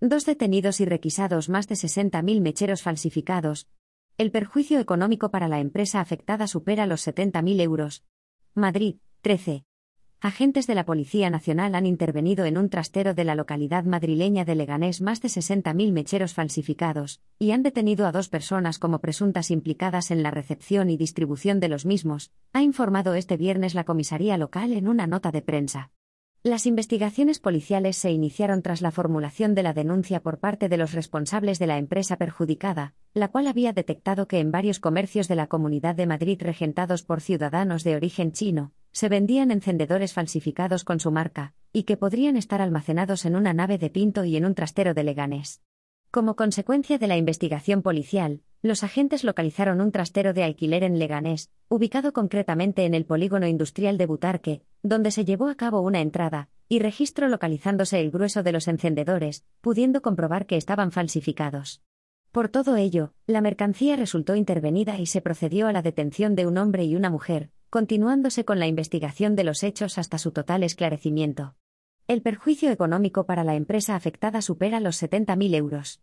Dos detenidos y requisados más de 60.000 mecheros falsificados. El perjuicio económico para la empresa afectada supera los 70.000 euros. Madrid, 13. Agentes de la Policía Nacional han intervenido en un trastero de la localidad madrileña de Leganés más de 60.000 mecheros falsificados, y han detenido a dos personas como presuntas implicadas en la recepción y distribución de los mismos, ha informado este viernes la comisaría local en una nota de prensa. Las investigaciones policiales se iniciaron tras la formulación de la denuncia por parte de los responsables de la empresa perjudicada, la cual había detectado que en varios comercios de la Comunidad de Madrid regentados por ciudadanos de origen chino, se vendían encendedores falsificados con su marca, y que podrían estar almacenados en una nave de Pinto y en un trastero de Leganés. Como consecuencia de la investigación policial, los agentes localizaron un trastero de alquiler en Leganés, ubicado concretamente en el polígono industrial de Butarque, donde se llevó a cabo una entrada y registro localizándose el grueso de los encendedores, pudiendo comprobar que estaban falsificados. Por todo ello, la mercancía resultó intervenida y se procedió a la detención de un hombre y una mujer, continuándose con la investigación de los hechos hasta su total esclarecimiento. El perjuicio económico para la empresa afectada supera los 70.000 euros.